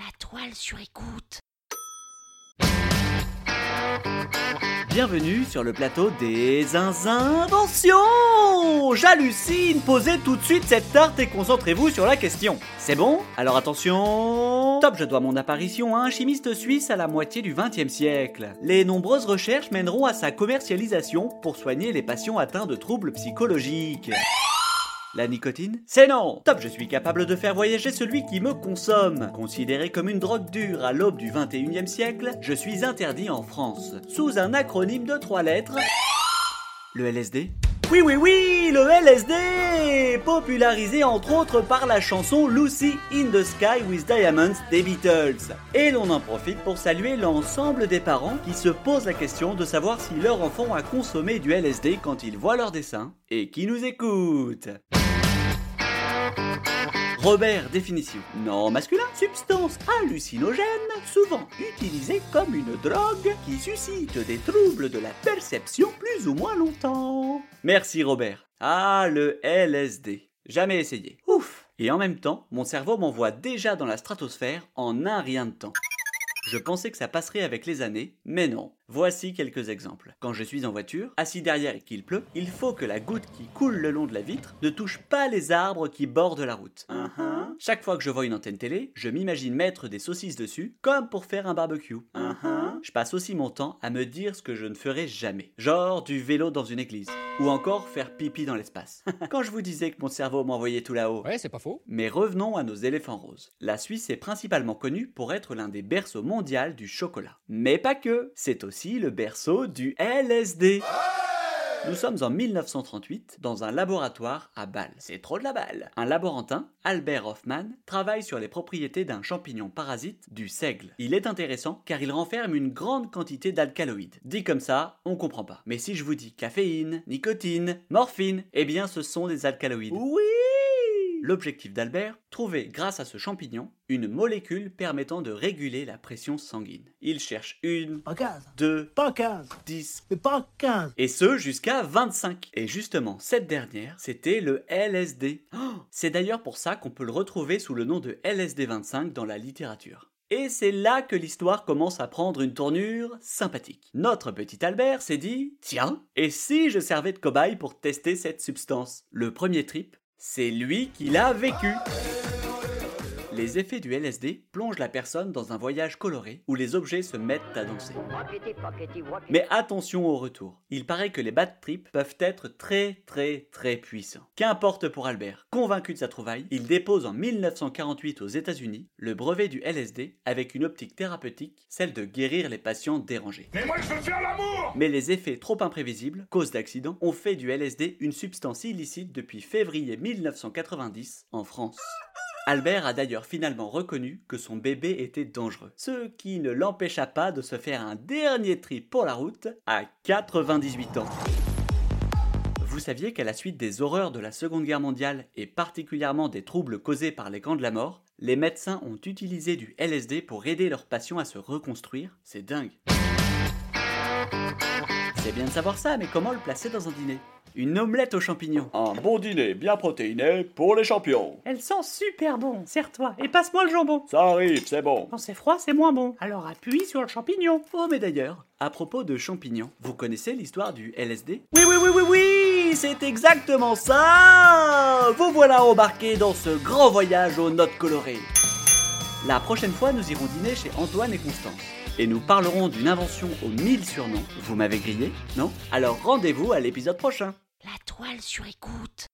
La toile sur écoute. Bienvenue sur le plateau des inventions J'hallucine Posez tout de suite cette tarte et concentrez-vous sur la question. C'est bon? Alors attention Top, je dois mon apparition à un chimiste suisse à la moitié du XXe siècle. Les nombreuses recherches mèneront à sa commercialisation pour soigner les patients atteints de troubles psychologiques. La nicotine C'est non Top, je suis capable de faire voyager celui qui me consomme. Considéré comme une drogue dure à l'aube du 21e siècle, je suis interdit en France. Sous un acronyme de trois lettres. Le LSD Oui, oui, oui, le LSD Popularisé entre autres par la chanson Lucy in the Sky with Diamonds des Beatles. Et l'on en profite pour saluer l'ensemble des parents qui se posent la question de savoir si leur enfant a consommé du LSD quand ils voient leur dessin et qui nous écoutent. Robert, définition. Non masculin, substance hallucinogène, souvent utilisée comme une drogue qui suscite des troubles de la perception plus ou moins longtemps. Merci Robert. Ah, le LSD. Jamais essayé. Ouf. Et en même temps, mon cerveau m'envoie déjà dans la stratosphère en un rien de temps. Je pensais que ça passerait avec les années, mais non. Voici quelques exemples. Quand je suis en voiture, assis derrière et qu'il pleut, il faut que la goutte qui coule le long de la vitre ne touche pas les arbres qui bordent la route. Uh-huh. Chaque fois que je vois une antenne télé, je m'imagine mettre des saucisses dessus, comme pour faire un barbecue. Uh-huh. Je passe aussi mon temps à me dire ce que je ne ferai jamais. Genre du vélo dans une église. Ou encore faire pipi dans l'espace. Quand je vous disais que mon cerveau m'envoyait tout là-haut. Ouais, c'est pas faux. Mais revenons à nos éléphants roses. La Suisse est principalement connue pour être l'un des berceaux mondiaux du chocolat. Mais pas que, c'est aussi le berceau du LSD. Nous sommes en 1938 dans un laboratoire à Bâle. C'est trop de la balle. Un laborantin, Albert Hoffman, travaille sur les propriétés d'un champignon parasite du seigle. Il est intéressant car il renferme une grande quantité d'alcaloïdes. Dit comme ça, on comprend pas. Mais si je vous dis caféine, nicotine, morphine, eh bien ce sont des alcaloïdes. Oui L'objectif d'Albert, trouver grâce à ce champignon une molécule permettant de réguler la pression sanguine. Il cherche une, Pas 15. deux, Pas 15. dix, Mais pas 15. et ce jusqu'à 25. Et justement, cette dernière, c'était le LSD. Oh, c'est d'ailleurs pour ça qu'on peut le retrouver sous le nom de LSD25 dans la littérature. Et c'est là que l'histoire commence à prendre une tournure sympathique. Notre petit Albert s'est dit Tiens, et si je servais de cobaye pour tester cette substance? Le premier trip, c'est lui qui l'a vécu les effets du LSD plongent la personne dans un voyage coloré où les objets se mettent à danser. Mais attention au retour. Il paraît que les bad trips peuvent être très très très puissants. Qu'importe pour Albert, convaincu de sa trouvaille, il dépose en 1948 aux États-Unis le brevet du LSD avec une optique thérapeutique, celle de guérir les patients dérangés. Mais moi je veux faire l'amour Mais les effets trop imprévisibles, cause d'accidents, ont fait du LSD une substance illicite depuis février 1990 en France. Albert a d'ailleurs finalement reconnu que son bébé était dangereux, ce qui ne l'empêcha pas de se faire un dernier trip pour la route à 98 ans. Vous saviez qu'à la suite des horreurs de la Seconde Guerre mondiale et particulièrement des troubles causés par les camps de la mort, les médecins ont utilisé du LSD pour aider leurs patients à se reconstruire C'est dingue. C'est bien de savoir ça, mais comment le placer dans un dîner? Une omelette aux champignons. Un bon dîner bien protéiné pour les champions. Elle sent super bon, serre-toi et passe-moi le jambon. Ça arrive, c'est bon. Quand c'est froid, c'est moins bon. Alors appuie sur le champignon. Oh, mais d'ailleurs, à propos de champignons, vous connaissez l'histoire du LSD Oui, oui, oui, oui, oui, c'est exactement ça. Vous voilà embarqué dans ce grand voyage aux notes colorées. La prochaine fois, nous irons dîner chez Antoine et Constance. Et nous parlerons d'une invention aux mille surnoms. Vous m'avez grillé, non? Alors rendez-vous à l'épisode prochain. La toile sur écoute.